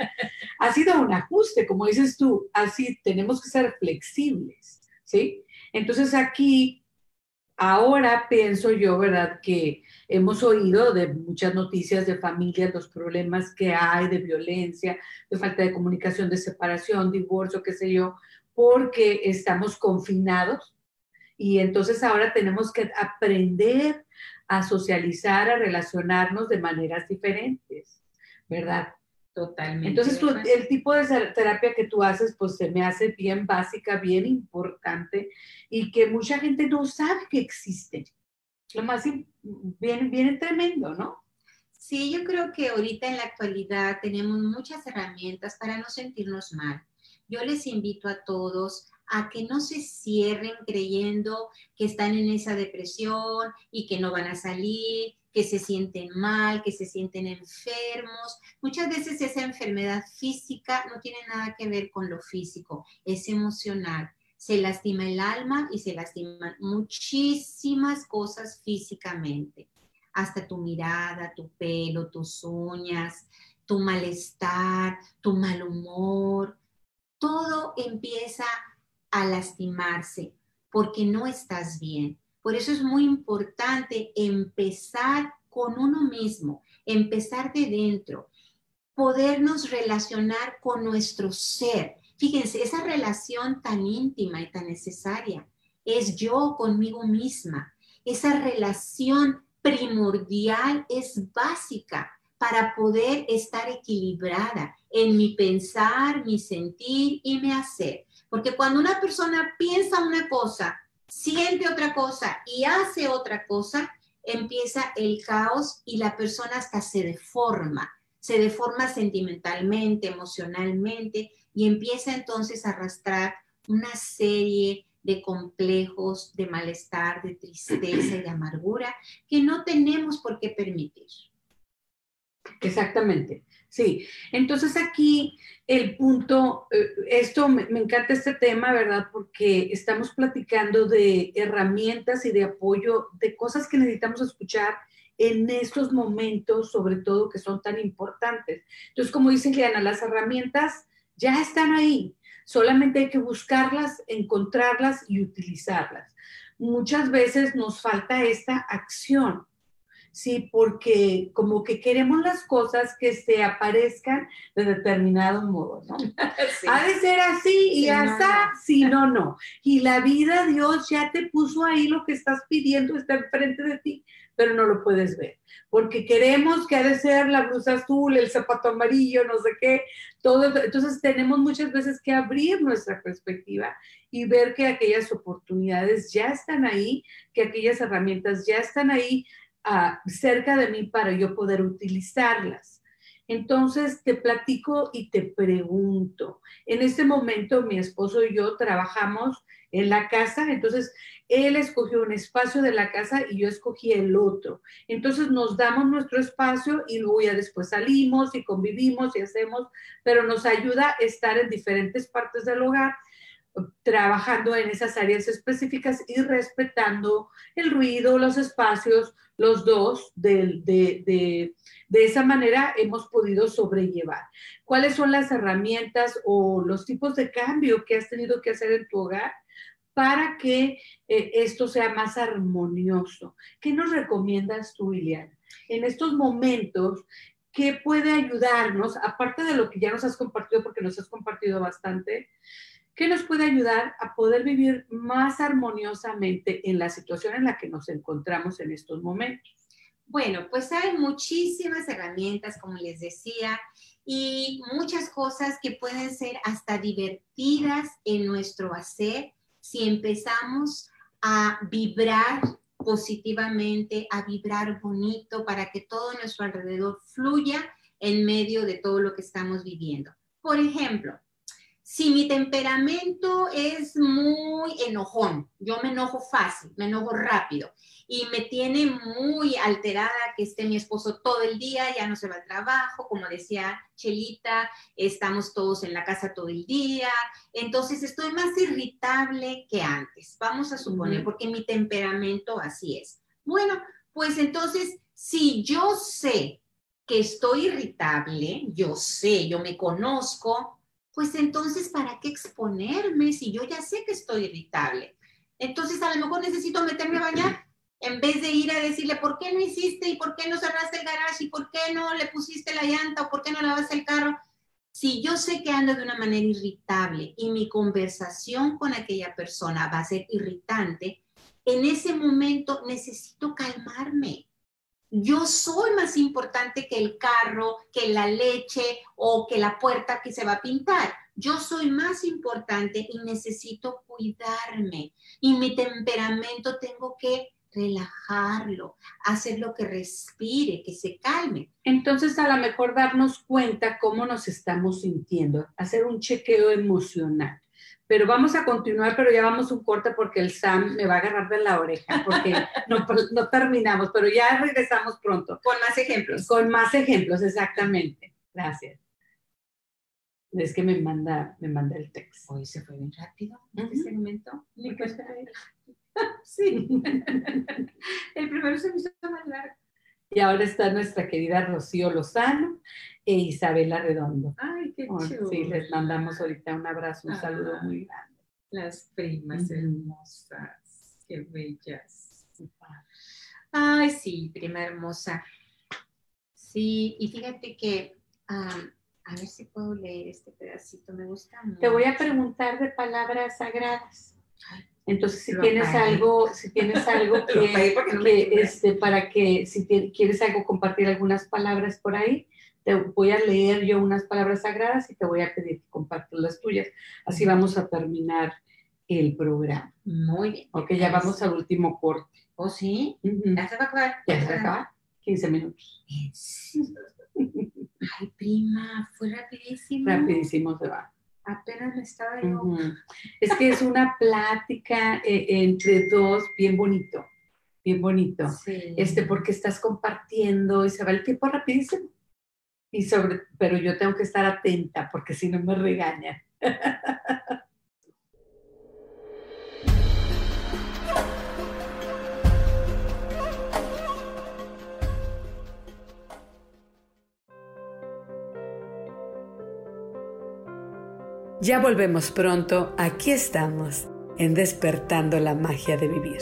Ha sido un ajuste, como dices tú, así tenemos que ser flexibles, ¿sí? Entonces aquí, ahora pienso yo, ¿verdad? Que hemos oído de muchas noticias de familias, los problemas que hay de violencia, de falta de comunicación, de separación, divorcio, qué sé yo, porque estamos confinados y entonces ahora tenemos que aprender a socializar, a relacionarnos de maneras diferentes, ¿verdad? Totalmente. Entonces, tú, el tipo de terapia que tú haces, pues se me hace bien básica, bien importante y que mucha gente no sabe que existe. Lo más bien, bien tremendo, ¿no? Sí, yo creo que ahorita en la actualidad tenemos muchas herramientas para no sentirnos mal. Yo les invito a todos a que no se cierren creyendo que están en esa depresión y que no van a salir, que se sienten mal, que se sienten enfermos. Muchas veces esa enfermedad física no tiene nada que ver con lo físico, es emocional. Se lastima el alma y se lastiman muchísimas cosas físicamente, hasta tu mirada, tu pelo, tus uñas, tu malestar, tu mal humor. Todo empieza a lastimarse porque no estás bien. Por eso es muy importante empezar con uno mismo, empezar de dentro, podernos relacionar con nuestro ser. Fíjense, esa relación tan íntima y tan necesaria es yo conmigo misma. Esa relación primordial es básica para poder estar equilibrada en mi pensar, mi sentir y mi hacer. Porque cuando una persona piensa una cosa siente otra cosa y hace otra cosa, empieza el caos y la persona hasta se deforma, se deforma sentimentalmente, emocionalmente y empieza entonces a arrastrar una serie de complejos, de malestar, de tristeza y de amargura que no tenemos por qué permitir. Exactamente. Sí, entonces aquí el punto, eh, esto me, encanta este tema, ¿verdad? Porque estamos platicando de herramientas y de apoyo, de cosas que necesitamos escuchar en estos momentos, sobre todo que son tan importantes. Entonces, como dice Liana, las herramientas ya están ahí, solamente hay que buscarlas, encontrarlas y utilizarlas. Muchas veces nos falta esta acción sí, porque como que queremos las cosas que se aparezcan de determinado modo, ¿no? [laughs] Ha de ser así y hasta, si no, no. Y la vida, Dios ya te puso ahí lo que estás pidiendo, está enfrente de ti, pero no lo puedes ver. Porque queremos que ha de ser la blusa azul, el zapato amarillo, no sé qué, todo. Entonces tenemos muchas veces que abrir nuestra perspectiva y ver que aquellas oportunidades ya están ahí, que aquellas herramientas ya están ahí cerca de mí para yo poder utilizarlas. Entonces te platico y te pregunto. En este momento mi esposo y yo trabajamos en la casa, entonces él escogió un espacio de la casa y yo escogí el otro. Entonces nos damos nuestro espacio y luego ya después salimos y convivimos y hacemos, pero nos ayuda a estar en diferentes partes del hogar trabajando en esas áreas específicas y respetando el ruido, los espacios, los dos, de, de, esa manera hemos podido sobrellevar. ¿Cuáles son las herramientas o los tipos de cambio que has tenido que hacer en tu hogar para que eh, esto sea más armonioso? ¿Qué nos recomiendas tú, Iliana? En estos momentos, ¿qué puede ayudarnos, aparte de lo que ya nos has compartido, porque nos has compartido bastante? ¿Qué nos puede ayudar a poder vivir más armoniosamente en la situación en la que nos encontramos en estos momentos? Bueno, pues hay muchísimas herramientas, como les decía, y muchas cosas que pueden ser hasta divertidas en nuestro hacer si empezamos a vibrar positivamente, a vibrar bonito para que todo nuestro alrededor fluya en medio de todo lo que estamos viviendo. Por ejemplo, si mi temperamento es muy enojón, yo me enojo fácil, me enojo rápido y me tiene muy alterada que esté mi esposo todo el día, ya no se va al trabajo, como decía Chelita, estamos todos en la casa todo el día, entonces estoy más irritable que antes, vamos a suponer, porque mi temperamento así es. Bueno, pues entonces, si yo sé que estoy irritable, yo sé, yo me conozco, pues entonces, ¿para qué exponerme si yo ya sé que estoy irritable? Entonces, a lo mejor necesito meterme a bañar en vez de ir a decirle, ¿por qué no hiciste y por qué no cerraste el garage y por qué no le pusiste la llanta o por qué no lavaste el carro? Si yo sé que ando de una manera irritable y mi conversación con aquella persona va a ser irritante, en ese momento necesito calmarme yo soy más importante que el carro, que la leche o que la puerta que se va a pintar. Yo soy más importante y necesito cuidarme. Y mi temperamento tengo que relajarlo, hacerlo que respire, que se calme. Entonces, a lo mejor darnos cuenta cómo nos estamos sintiendo, hacer un chequeo emocional. Pero vamos a continuar, pero ya vamos un corte porque el Sam me va a agarrar de la oreja, porque [laughs] no, no terminamos, pero ya regresamos pronto. Con más ejemplos. Con más ejemplos, exactamente. Gracias. Es que me manda, me manda el texto. Hoy se fue bien rápido este segmento. Ni [laughs] sí. el primero se me hizo más largo. Y ahora está nuestra querida Rocío Lozano e Isabela Redondo. Ay, qué Sí, les mandamos ahorita un abrazo, un saludo muy grande. Las primas hermosas, qué bellas. Ay, sí, prima hermosa. Sí, y fíjate que, a ver si puedo leer este pedacito, me gusta mucho. Te voy a preguntar de palabras sagradas. Entonces, si [laughs] tienes algo, si tienes algo que, este, para que, si quieres algo, compartir algunas palabras por ahí, te voy a leer yo unas palabras sagradas y te voy a pedir que compartas las tuyas. Así vamos a terminar el programa. Muy bien. Ok, ya vamos al último corte. ¿Oh, sí? ¿Ya se va a acabar? Ya se va a acabar. 15 minutos. Ay, prima, fue rapidísimo. Rapidísimo se va. Apenas me estaba yo. Es que es una plática eh, entre dos bien bonito, bien bonito. Sí. Este, porque estás compartiendo y se va el tiempo rapidísimo y sobre, pero yo tengo que estar atenta porque si no me regañan. Ya volvemos pronto, aquí estamos, en despertando la magia de vivir.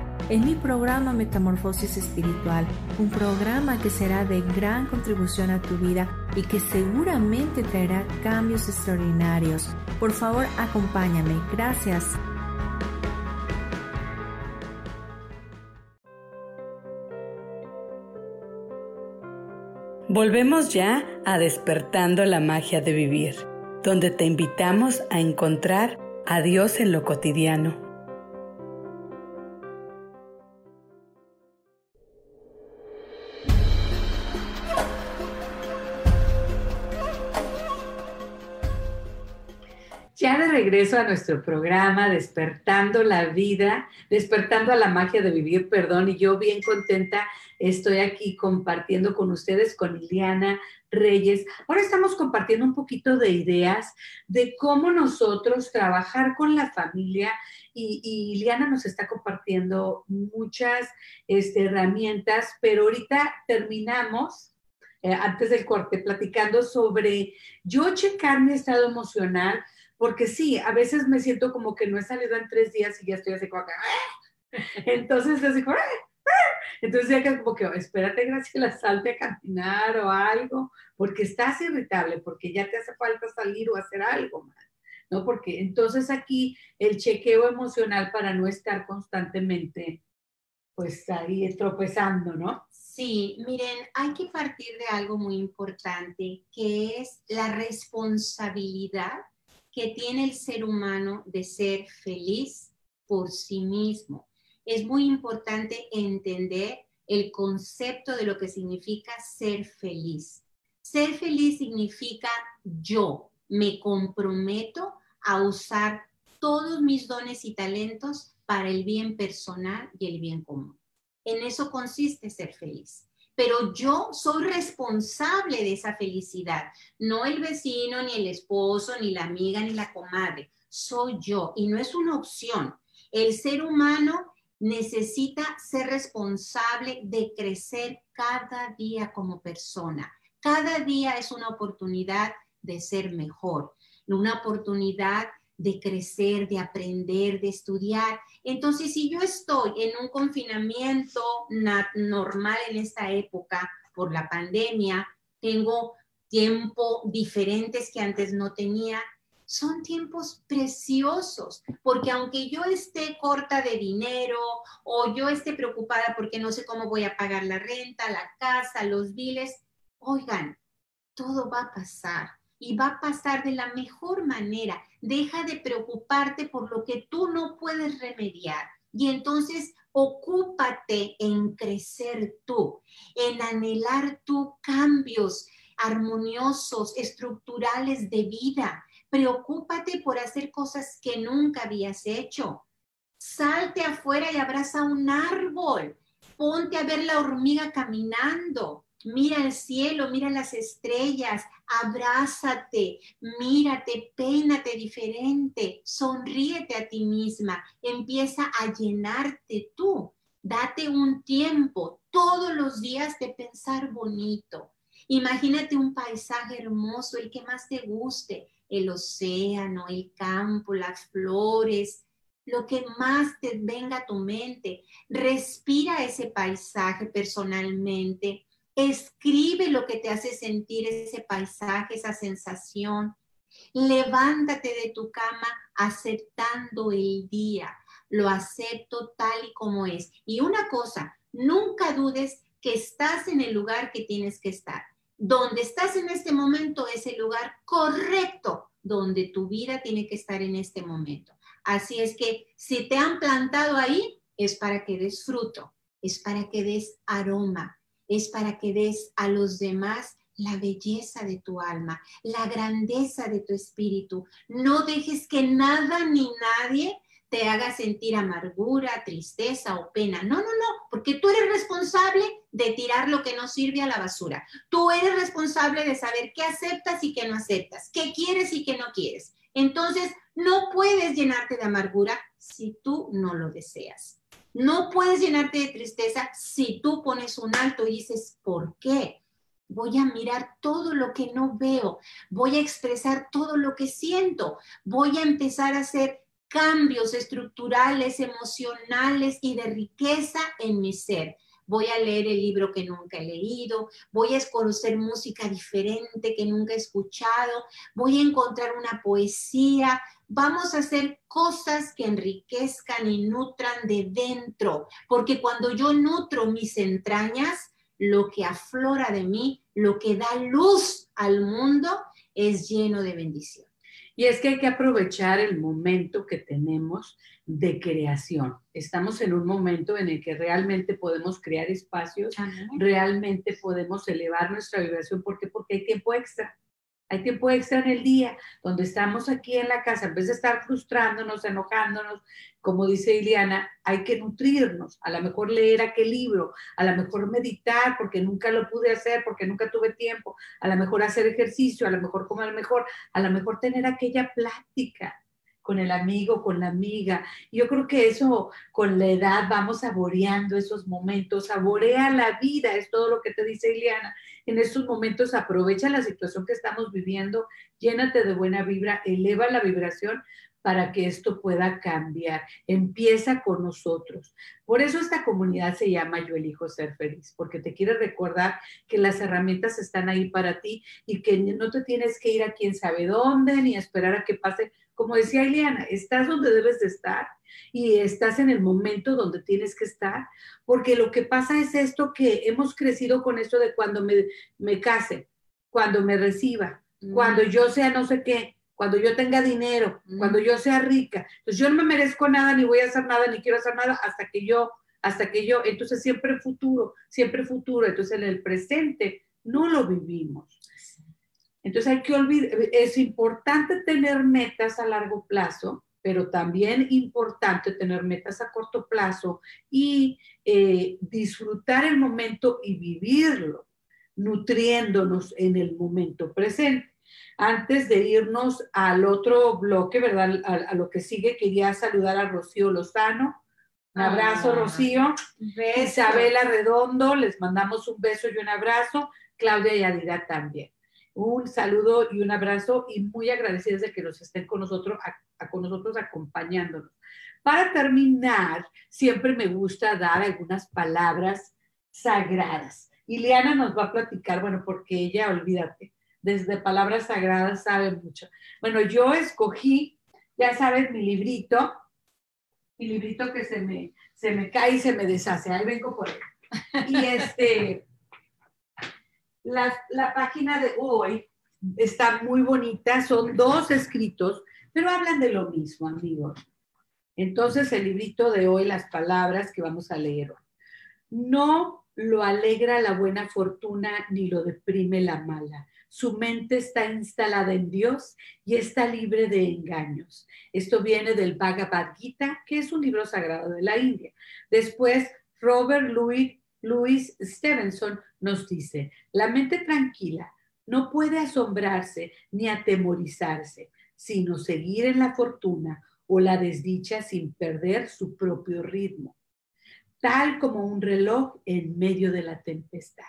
en mi programa Metamorfosis Espiritual, un programa que será de gran contribución a tu vida y que seguramente traerá cambios extraordinarios. Por favor, acompáñame. Gracias. Volvemos ya a despertando la magia de vivir, donde te invitamos a encontrar a Dios en lo cotidiano Ya de regreso a nuestro programa, despertando la vida, despertando a la magia de vivir, perdón, y yo bien contenta estoy aquí compartiendo con ustedes, con Liliana Reyes. Ahora estamos compartiendo un poquito de ideas de cómo nosotros trabajar con la familia y, y Liliana nos está compartiendo muchas este, herramientas, pero ahorita terminamos eh, antes del corte, platicando sobre yo checar mi estado emocional, porque sí, a veces me siento como que no he salido en tres días y ya estoy así como que, ¡ah! [laughs] entonces así como, ¡ah! ¡ah! entonces ya que como que, espérate Graciela, salte a caminar o algo, porque estás irritable, porque ya te hace falta salir o hacer algo más. ¿no? Porque entonces aquí el chequeo emocional para no estar constantemente, pues ahí tropezando, ¿no? Sí, miren, hay que partir de algo muy importante, que es la responsabilidad que tiene el ser humano de ser feliz por sí mismo. Es muy importante entender el concepto de lo que significa ser feliz. Ser feliz significa yo me comprometo a usar todos mis dones y talentos para el bien personal y el bien común. En eso consiste ser feliz pero yo soy responsable de esa felicidad, no el vecino, ni el esposo, ni la amiga, ni la comadre, soy yo y no es una opción. El ser humano necesita ser responsable de crecer cada día como persona. Cada día es una oportunidad de ser mejor, una oportunidad de crecer, de aprender, de estudiar. Entonces, si yo estoy en un confinamiento normal en esta época por la pandemia, tengo tiempo diferentes que antes no tenía, son tiempos preciosos, porque aunque yo esté corta de dinero o yo esté preocupada porque no sé cómo voy a pagar la renta, la casa, los biles, oigan, todo va a pasar y va a pasar de la mejor manera. Deja de preocuparte por lo que tú no puedes remediar. Y entonces ocúpate en crecer tú, en anhelar tú cambios armoniosos, estructurales de vida. Preocúpate por hacer cosas que nunca habías hecho. Salte afuera y abraza un árbol. Ponte a ver la hormiga caminando. Mira el cielo, mira las estrellas, abrázate, mírate, peínate diferente, sonríete a ti misma, empieza a llenarte tú. Date un tiempo todos los días de pensar bonito. Imagínate un paisaje hermoso, el que más te guste, el océano, el campo, las flores, lo que más te venga a tu mente. Respira ese paisaje personalmente Escribe lo que te hace sentir ese paisaje, esa sensación. Levántate de tu cama aceptando el día. Lo acepto tal y como es. Y una cosa, nunca dudes que estás en el lugar que tienes que estar. Donde estás en este momento es el lugar correcto donde tu vida tiene que estar en este momento. Así es que si te han plantado ahí, es para que des fruto. es para que des aroma, es para que des a los demás la belleza de tu alma, la grandeza de tu espíritu. No dejes que nada ni nadie te haga sentir amargura, tristeza o pena. No, no, no, porque tú eres responsable de tirar lo que no sirve a la basura. Tú eres responsable de saber qué aceptas y qué no aceptas, qué quieres y qué no quieres. Entonces, no puedes llenarte de amargura si tú no lo deseas. No puedes llenarte de tristeza si tú pones un alto y dices, ¿por qué? Voy a mirar todo lo que no veo, voy a expresar todo lo que siento, voy a empezar a hacer cambios estructurales, emocionales y de riqueza en mi ser. Voy a leer el libro que nunca he leído, voy a conocer música diferente que nunca he escuchado, voy a encontrar una poesía, vamos a hacer cosas que enriquezcan y nutran de dentro, porque cuando yo nutro mis entrañas, lo que aflora de mí, lo que da luz al mundo, es lleno de bendición. Y es que hay que aprovechar el momento que tenemos de creación. Estamos en un momento en el que realmente podemos crear espacios, realmente podemos elevar nuestra vibración. ¿Por qué? Porque hay tiempo extra. Hay tiempo extra en el día donde estamos aquí en la casa, en vez de estar frustrándonos, enojándonos, como dice Iliana, hay que nutrirnos, a lo mejor leer aquel libro, a lo mejor meditar porque nunca lo pude hacer, porque nunca tuve tiempo, a lo mejor hacer ejercicio, a lo mejor comer mejor, a lo mejor tener aquella plática con el amigo, con la amiga. Yo creo que eso con la edad vamos saboreando esos momentos, saborea la vida, es todo lo que te dice Ileana. En estos momentos aprovecha la situación que estamos viviendo, llénate de buena vibra, eleva la vibración para que esto pueda cambiar. Empieza con nosotros. Por eso esta comunidad se llama Yo elijo ser feliz, porque te quiere recordar que las herramientas están ahí para ti y que no te tienes que ir a quién sabe dónde ni esperar a que pase. Como decía Eliana, estás donde debes de estar y estás en el momento donde tienes que estar, porque lo que pasa es esto que hemos crecido con esto de cuando me, me case, cuando me reciba, cuando yo sea no sé qué, cuando yo tenga dinero, cuando yo sea rica. Entonces yo no me merezco nada, ni voy a hacer nada, ni quiero hacer nada hasta que yo, hasta que yo, entonces siempre futuro, siempre futuro. Entonces en el presente no lo vivimos. Entonces hay que olvidar, es importante tener metas a largo plazo, pero también importante tener metas a corto plazo y eh, disfrutar el momento y vivirlo, nutriéndonos en el momento presente. Antes de irnos al otro bloque, ¿verdad? A, lo que sigue, quería saludar a Rocío Lozano. Un abrazo, ah, Rocío. Isabela Redondo, les mandamos un beso y un abrazo. Claudia y Adira también. Un saludo y un abrazo y muy agradecidas de que nos estén con nosotros, con nosotros acompañándonos. Para terminar, siempre me gusta dar algunas palabras sagradas. Ileana nos va a platicar, bueno, porque ella, olvídate, desde palabras sagradas sabe mucho. Bueno, yo escogí, ya sabes, mi librito, mi librito que se me, se me cae y se me deshace. Ahí vengo por él. Y este, la, página de hoy está muy bonita, son dos escritos, pero hablan de lo mismo, amigos. Entonces, el librito de hoy, las palabras que vamos a leer. No lo alegra la buena fortuna ni lo deprime la mala su mente está instalada en Dios y está libre de engaños. Esto viene del Bhagavad Gita, que es un libro sagrado de la India. Después, Robert Louis Stevenson nos dice, la mente tranquila no puede asombrarse ni atemorizarse, sino seguir en la fortuna o la desdicha sin perder su propio ritmo, tal como un reloj en medio de la tempestad.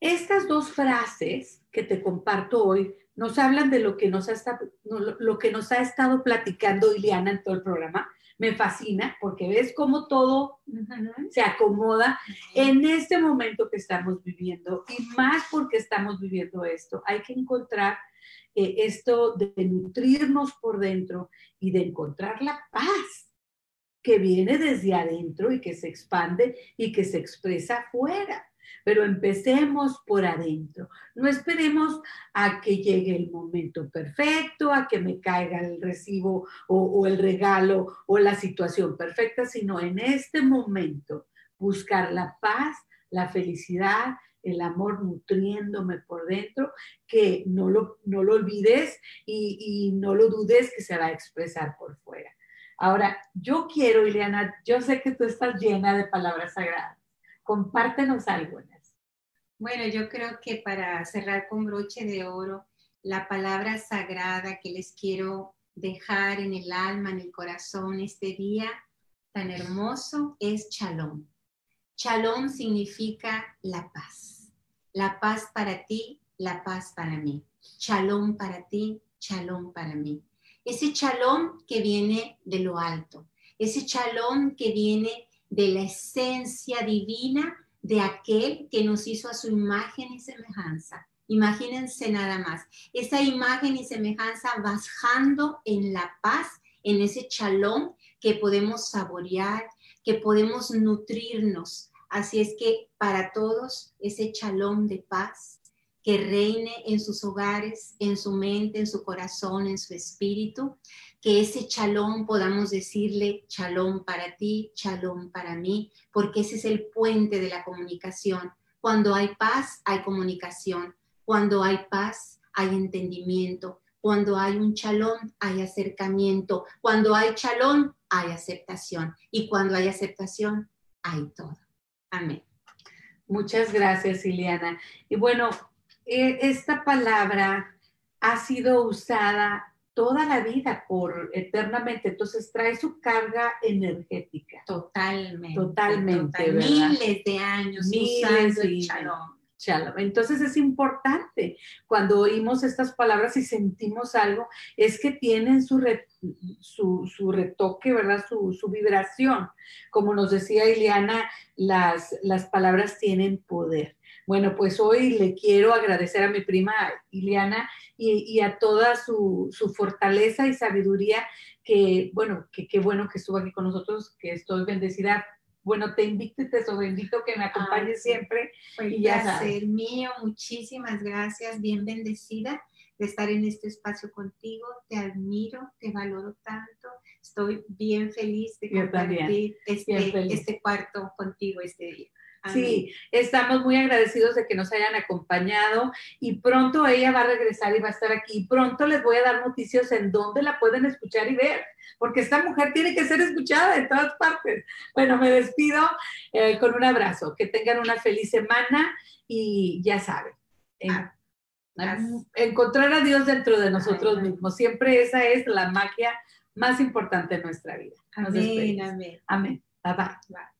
Estas dos frases que te comparto hoy nos hablan de lo que nos ha, lo que nos ha estado platicando Ileana en todo el programa. Me fascina porque ves cómo todo se acomoda en este momento que estamos viviendo y más porque estamos viviendo esto. Hay que encontrar eh, esto de nutrirnos por dentro y de encontrar la paz que viene desde adentro y que se expande y que se expresa afuera pero empecemos por adentro. No esperemos a que llegue el momento perfecto, a que me caiga el recibo o, el regalo o la situación perfecta, sino en este momento buscar la paz, la felicidad, el amor nutriéndome por dentro, que no lo, no lo olvides y, y no lo dudes que se va a expresar por fuera. Ahora, yo quiero, Ileana, yo sé que tú estás llena de palabras sagradas. Compártenos algo. Bueno, yo creo que para cerrar con broche de oro, la palabra sagrada que les quiero dejar en el alma, en el corazón este día tan hermoso es shalom. Shalom significa la paz. La paz para ti, la paz para mí. Shalom para ti, shalom para mí. Ese shalom que viene de lo alto, ese shalom que viene de la esencia divina de aquel que nos hizo a su imagen y semejanza. Imagínense nada más, esa imagen y semejanza bajando en la paz, en ese chalón que podemos saborear, que podemos nutrirnos. Así es que para todos ese chalón de paz que reine en sus hogares, en su mente, en su corazón, en su espíritu, que ese chalón podamos decirle chalón para ti, chalón para mí, porque ese es el puente de la comunicación. Cuando hay paz, hay comunicación. Cuando hay paz, hay entendimiento. Cuando hay un chalón, hay acercamiento. Cuando hay chalón, hay aceptación. Y cuando hay aceptación, hay todo. Amén. Muchas gracias, Ileana. Y bueno, eh, esta palabra ha sido usada toda la vida, por eternamente. Entonces trae su carga energética. Totalmente. Totalmente. Miles de años Miles usando el shalom. Entonces es importante cuando oímos estas palabras y sentimos algo, es que tienen su, su, retoque, ¿verdad? Su, su, vibración. Como nos decía Ileana, las, las palabras tienen poder. Bueno, pues hoy le quiero agradecer a mi prima Ileana y, a toda su, fortaleza y sabiduría, que bueno, que qué bueno que estuvo aquí con nosotros, que estoy bendecida. Bueno, te invito y te invito que me acompañes siempre. Pues y ya sabes. mío, muchísimas gracias, bien bendecida de estar en este espacio contigo. Te admiro, te valoro tanto. Estoy bien feliz de compartir este, este cuarto contigo este día. Sí, estamos muy agradecidos de que nos hayan acompañado y pronto ella va a regresar y va a estar aquí. Pronto les voy a dar noticias en dónde la pueden escuchar y ver, porque esta mujer tiene que ser escuchada en todas partes. Bueno, me despido eh, con un abrazo. Que tengan una feliz semana y ya saben. Ah, encontrar a Dios dentro de nosotros mismos. Siempre esa es la magia más importante de nuestra vida. amén, amén. Amén. bye. bye.